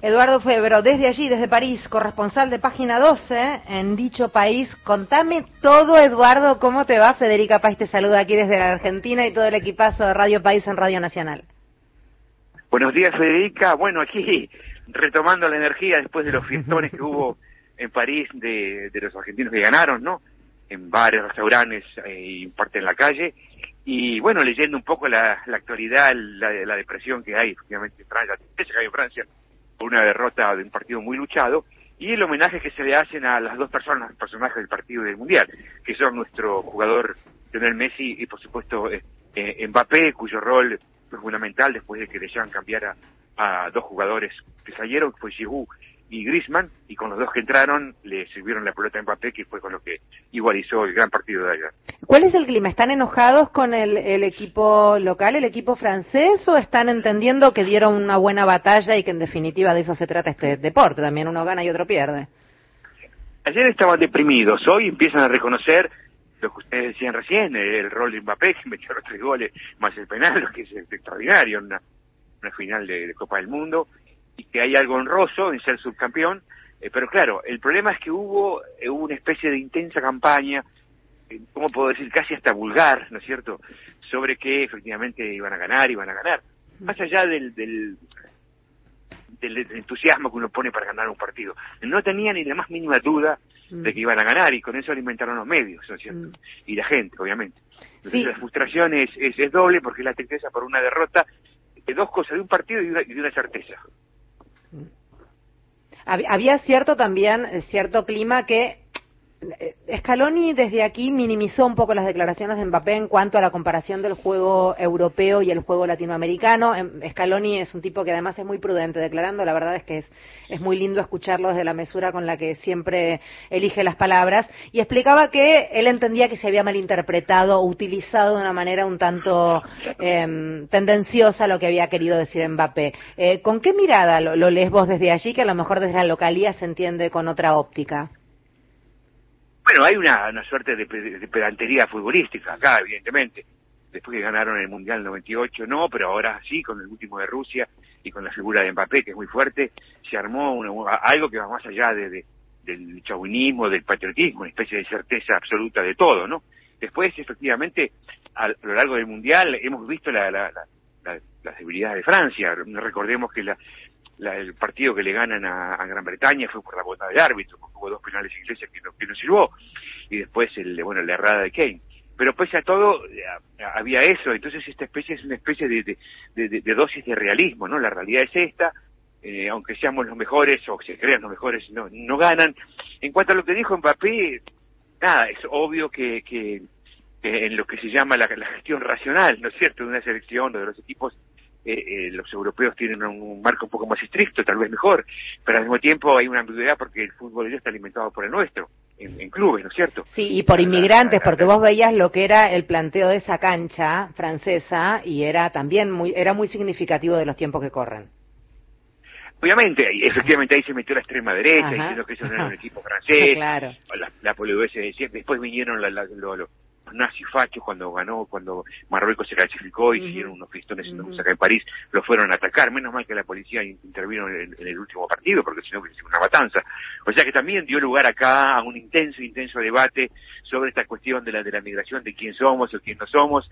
Eduardo Febro, desde allí, desde París, corresponsal de Página 12 en dicho país. Contame todo, Eduardo, ¿cómo te va? Federica País te saluda aquí desde la Argentina y todo el equipazo de Radio País en Radio Nacional. Buenos días, Federica. Bueno, aquí retomando la energía después de los fiestones que hubo en París de, los argentinos que ganaron, ¿no? En bares, restaurantes eh, y parte en la calle. Y bueno, leyendo un poco la, actualidad, la, la, depresión que hay, efectivamente, en Francia, que hay en Francia, por una derrota de un partido muy luchado, y el homenaje que se le hacen a las dos personas, personajes del partido del Mundial, que son nuestro jugador Lionel Messi y por supuesto eh, eh, Mbappé, cuyo rol fue fundamental después de que le llevan cambiar a, a dos jugadores que salieron, que fue Giroud y Griezmann, y con los dos que entraron le sirvieron la pelota a Mbappé, que fue con lo que igualizó el gran partido de ayer. ¿Cuál es el clima? ¿Están enojados con el, el, equipo local, el equipo francés, o están entendiendo que dieron una buena batalla y que en definitiva de eso se trata este deporte? También uno gana y otro pierde. Ayer estaban deprimidos, hoy empiezan a reconocer lo que ustedes decían recién, el rol de Mbappé, que metió los tres goles más el penal, que es extraordinario, una, una final de Copa del Mundo, y que hay algo honroso en ser subcampeón, eh, pero claro, el problema es que hubo, eh, hubo una especie de intensa campaña, eh, ¿cómo puedo decir? Casi hasta vulgar, ¿no es cierto?, sobre que efectivamente iban a ganar, iban a ganar. Más allá del, del, del entusiasmo que uno pone para ganar un partido. No tenía ni la más mínima duda de que iban a ganar y con eso alimentaron los medios, ¿no es cierto? Y la gente, obviamente. Entonces la frustración es, es, doble porque es la tristeza por una derrota de dos cosas, de un partido y de una certeza. Había cierto también, eh, cierto clima que Scaloni desde aquí minimizó un poco las declaraciones de Mbappé en cuanto a la comparación del juego europeo y el juego latinoamericano. Em, Scaloni es un tipo que además es muy prudente declarando, la verdad es que es, muy lindo escucharlo desde la mesura con la que siempre elige las palabras y explicaba que él entendía que se había malinterpretado utilizado de una manera un tanto eh, tendenciosa lo que había querido decir Mbappé. Eh, ¿Con qué mirada lo, lo lees vos desde allí que a lo mejor desde la localía se entiende con otra óptica? Bueno, hay una, una suerte de, pedantería futbolística acá, evidentemente. Después que ganaron el Mundial 98, no, pero ahora sí, con el último de Rusia y con la figura de Mbappé, que es muy fuerte, se armó algo que va más allá de, del chauvinismo, del patriotismo, una especie de certeza absoluta de todo, ¿no? Después, efectivamente, a, lo largo del Mundial hemos visto la, la, las debilidades de Francia. Recordemos que la, el partido que le ganan a, Gran Bretaña fue por la bota del árbitro, porque hubo dos penales ingleses que no, que y después el, bueno, la errada de Kane. Pero pese a todo, eh, había eso, entonces esta especie es una especie de, de, dosis de realismo, ¿no? La realidad es esta, eh, aunque seamos los mejores o se crean los mejores, no, no ganan. En cuanto a lo que dijo Mbappé, nada, es obvio que, que, en lo que se llama la, la, gestión racional, ¿no es cierto?, de una selección o de los equipos eh, eh, los europeos tienen un marco un poco más estricto, tal vez mejor, pero al mismo tiempo hay una ambigüedad porque el fútbol ya está alimentado por el nuestro, en, clubes, ¿no es cierto? Sí, y por inmigrantes, porque vos veías lo que era el planteo de esa cancha francesa y era también muy, era muy significativo de los tiempos que corren. Obviamente, efectivamente ahí se metió la extrema derecha, diciendo que eso no era un equipo francés, claro. la, la después vinieron la, nazifachos cuando ganó, cuando Marruecos se clasificó y hicieron unos pistones en acá en París, lo fueron a atacar. Menos mal que la policía intervino en, el último partido, porque si no hubiese una matanza. O sea que también dio lugar acá a un intenso, intenso debate sobre esta cuestión de la, de la migración, de quién somos o quién no somos.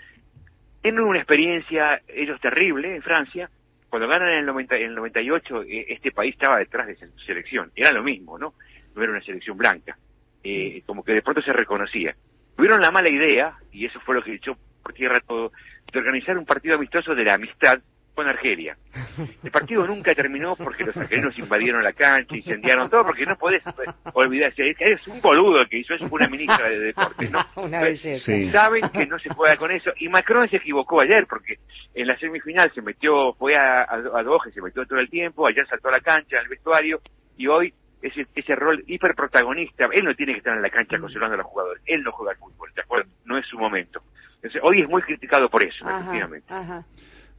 Tienen una experiencia, ellos terrible, en Francia. Cuando ganan en el, 90, en el 98, eh, este país estaba detrás de su selección. Era lo mismo, ¿no? No era una selección blanca. Eh, como que de pronto se reconocía tuvieron la mala idea, y eso fue lo que echó por tierra todo, de organizar un partido amistoso de la amistad con Argelia. El partido nunca terminó porque los argelinos invadieron la cancha, incendiaron todo, porque no podés olvidarse, es un boludo el que hizo eso, fue una ministra de deportes, ¿no? Saben que no se puede con eso, y Macron se equivocó ayer, porque en la semifinal se metió, fue a, a, a se metió todo el tiempo, ayer saltó a la cancha, al vestuario, y hoy ese, ese rol hiperprotagonista, él no tiene que estar en la cancha consolando a los jugadores, él no juega al fútbol, ¿de acuerdo? No es su momento. Entonces, hoy es muy criticado por eso, efectivamente.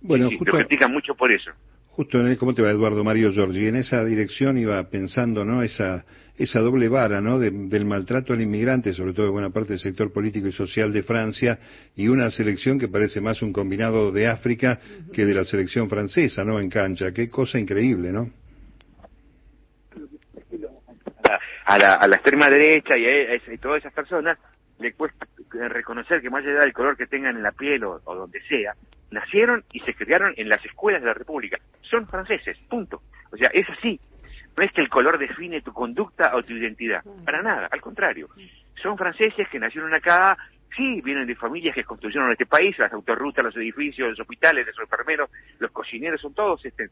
Bueno, justo, lo critican mucho por eso. Justo, en ¿cómo te va Eduardo Mario Giorgi? En esa dirección iba pensando, ¿no? Esa, esa doble vara, ¿no? del maltrato al inmigrante, sobre todo de buena parte del sector político y social de Francia, y una selección que parece más un combinado de África que de la selección francesa, ¿no? En cancha. Qué cosa increíble, ¿no? A la, a la extrema derecha y a, todas esas personas le cuesta reconocer que más allá del color que tengan en la piel o, donde sea, nacieron y se criaron en las escuelas de la República. Son franceses, punto. O sea, es así. No es que el color define tu conducta o tu identidad. Para nada, al contrario. Son franceses que nacieron acá, sí, vienen de familias que construyeron este país, las autorrutas, los edificios, los hospitales, los enfermeros, los cocineros, son todos este,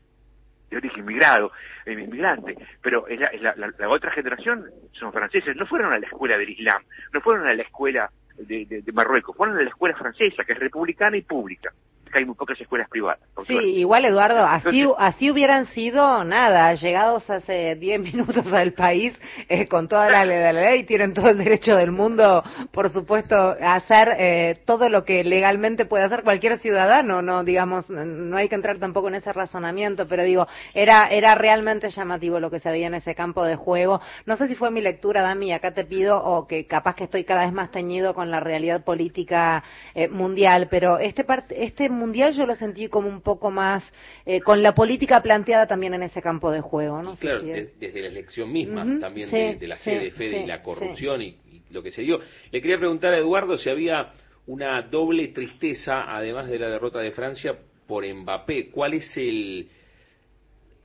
de origen inmigrado, eh, inmigrante, pero la, la, otra generación son franceses, no fueron a la escuela del Islam, no fueron a la escuela de, Marruecos, fueron a la escuela francesa, que es republicana y pública hay muy pocas escuelas privadas. Sí, igual Eduardo, así, así hubieran sido, nada, llegados hace 10 minutos al país eh, con toda la, ley, tienen todo el derecho del mundo, por supuesto, a hacer eh, todo lo que legalmente puede hacer cualquier ciudadano, no digamos, no hay que entrar tampoco en ese razonamiento, pero digo, era, era realmente llamativo lo que se veía en ese campo de juego. No sé si fue mi lectura, Dami, acá te pido, o que capaz que estoy cada vez más teñido con la realidad política eh, mundial, pero este, este mundial yo lo sentí como un poco más eh, con la política planteada también en ese campo de juego, ¿no? Claro, desde la elección misma, también de, la CDF y la corrupción y, lo que se dio. Le quería preguntar a Eduardo si había una doble tristeza, además de la derrota de Francia, por Mbappé. ¿Cuál es el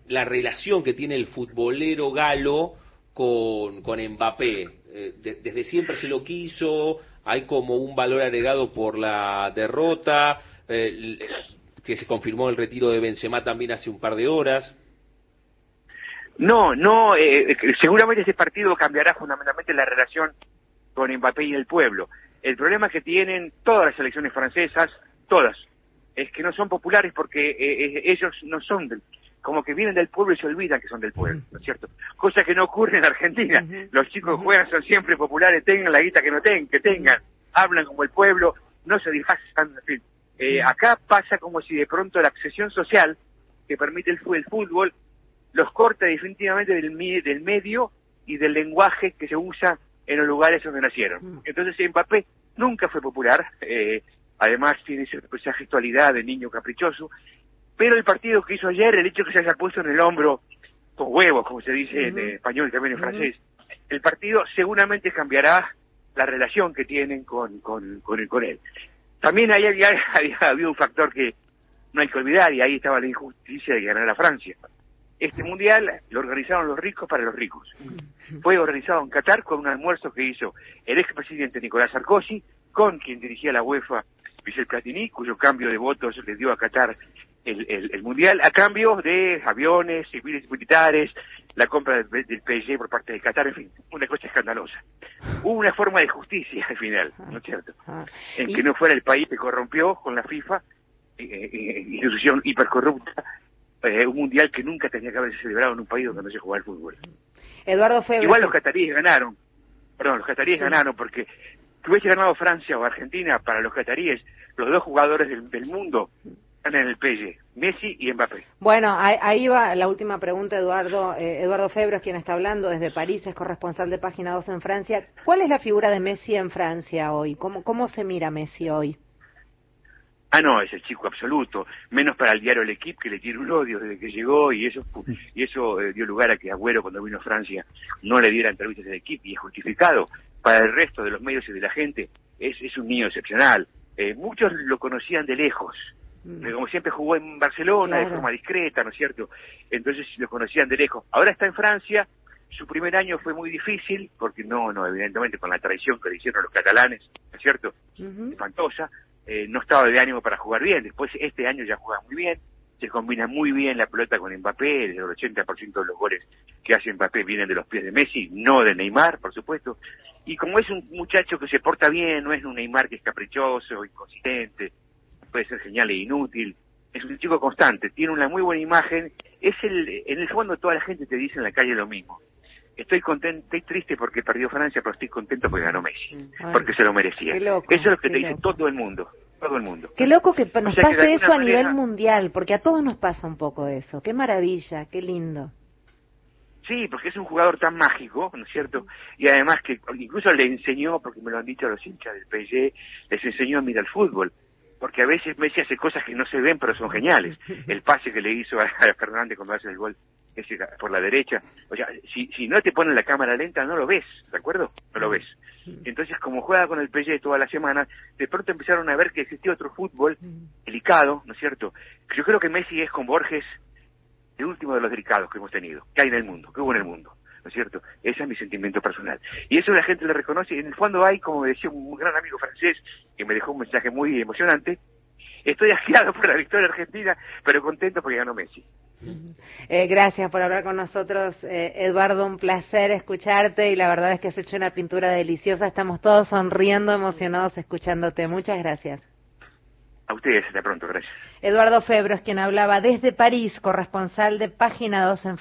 la relación que tiene el futbolero galo con, con Mbappé? Eh, desde siempre se lo quiso, hay como un valor agregado por la derrota, eh, que se confirmó el retiro de Benzema también hace un par de horas. No, no, eh, eh, seguramente ese partido cambiará fundamentalmente la relación con Mbappé y el pueblo. El problema que tienen todas las elecciones francesas, todas, es que no son populares porque ellos no son del, como que vienen del pueblo y se olvidan que son del pueblo, ¿no es cierto? Cosa que no ocurre en Argentina. Los chicos que juegan son siempre populares, tengan la guita que no tengan, que tengan, hablan como el pueblo, no se disfrazan, en fin. Eh, acá pasa como si de pronto la obsesión social que permite el, fútbol los corta definitivamente del, del medio y del lenguaje que se usa en los lugares donde nacieron. Entonces Mbappé nunca fue popular, eh, además tiene esa gestualidad de niño caprichoso, pero el partido que hizo ayer, el hecho que se haya puesto en el hombro con huevos, como se dice en español y también en francés, el partido seguramente cambiará la relación que tienen con, con, con, con él. También ahí había, había, un factor que no hay que olvidar y ahí estaba la injusticia de ganar a Francia. Este mundial lo organizaron los ricos para los ricos. Fue organizado en Qatar con un almuerzo que hizo el expresidente Nicolás Sarkozy con quien dirigía la UEFA, Michel Platini, cuyo cambio de votos le dio a Qatar el, el, mundial a cambio de aviones, civiles militares, la compra del, del PSG por parte de Qatar, en fin, una cosa escandalosa. Hubo una forma de justicia al final, ¿no es cierto? Ah, en que no fuera el país que corrompió con la FIFA, eh, eh, eh, institución hipercorrupta, un mundial que nunca tenía que haberse celebrado en un país donde no se jugaba el fútbol. Eduardo Febre. Igual los cataríes ganaron, perdón, los cataríes ganaron porque si hubiese ganado Francia o Argentina, para los cataríes, los dos jugadores del mundo en el PSG, Messi y Mbappé. Bueno, ahí, va la última pregunta, Eduardo. Eh, Eduardo Febro quien está hablando desde París, es corresponsal de Página 2 en Francia. ¿Cuál es la figura de Messi en Francia hoy? ¿Cómo, cómo se mira Messi hoy? Ah, no, es el chico absoluto, menos para el diario El Equipe, que le tiene un odio desde que llegó, y eso y eso eh, dio lugar a que Agüero, cuando vino a Francia, no le diera entrevistas al Equipe, y es justificado. Para el resto de los medios y de la gente, es, es un niño excepcional. Eh, muchos lo conocían de lejos, Mm. como siempre jugó en Barcelona de forma discreta, ¿no es cierto? Entonces lo conocían de lejos. Ahora está en Francia, su primer año fue muy difícil, porque no, no, evidentemente con la traición que le hicieron los catalanes, ¿no es cierto? Espantosa, eh, no estaba de ánimo para jugar bien, después este año ya juega muy bien, se combina muy bien la pelota con Mbappé, el 80% de los goles que hace Mbappé vienen de los pies de Messi, no de Neymar, por supuesto, y como es un muchacho que se porta bien, no es un Neymar que es caprichoso, inconsistente, puede ser genial e inútil, es un chico constante, tiene una muy buena imagen, es el, en el fondo toda la gente te dice en la calle lo mismo. Estoy contento, estoy triste porque perdió Francia, pero estoy contento porque ganó Messi, mm, porque se lo merecía. eso es lo que te dice todo el mundo, todo el mundo. Qué loco que nos pase eso a nivel mundial, porque a todos nos pasa un poco eso. Qué maravilla, qué lindo. Sí, porque es un jugador tan mágico, ¿no es cierto? Y además que incluso le enseñó, porque me lo han dicho los hinchas del PSG, les enseñó a mirar el fútbol porque a veces Messi hace cosas que no se ven pero son geniales. El pase que le hizo a Fernández cuando hace el gol por la derecha. O sea, si, si no te ponen la cámara lenta, no lo ves, ¿de acuerdo? No lo ves. Entonces, como juega con el PSG toda la semana, de pronto empezaron a ver que existía otro fútbol delicado, ¿no es cierto? Yo creo que Messi es con Borges el último de los delicados que hemos tenido, que hay en el mundo, que hubo en el mundo. ¿No es cierto? Ese es mi sentimiento personal. Y eso la gente le reconoce. Y en el fondo hay, como decía un gran amigo francés, que me dejó un mensaje muy emocionante, estoy asqueado por la victoria argentina, pero contento porque ganó Messi. Eh, gracias por hablar con nosotros, eh, Eduardo. Un placer escucharte y la verdad es que has hecho una pintura deliciosa. Estamos todos sonriendo, emocionados escuchándote. Muchas gracias. A ustedes, hasta pronto, gracias. Eduardo Febro es quien hablaba desde París, corresponsal de Página 2 en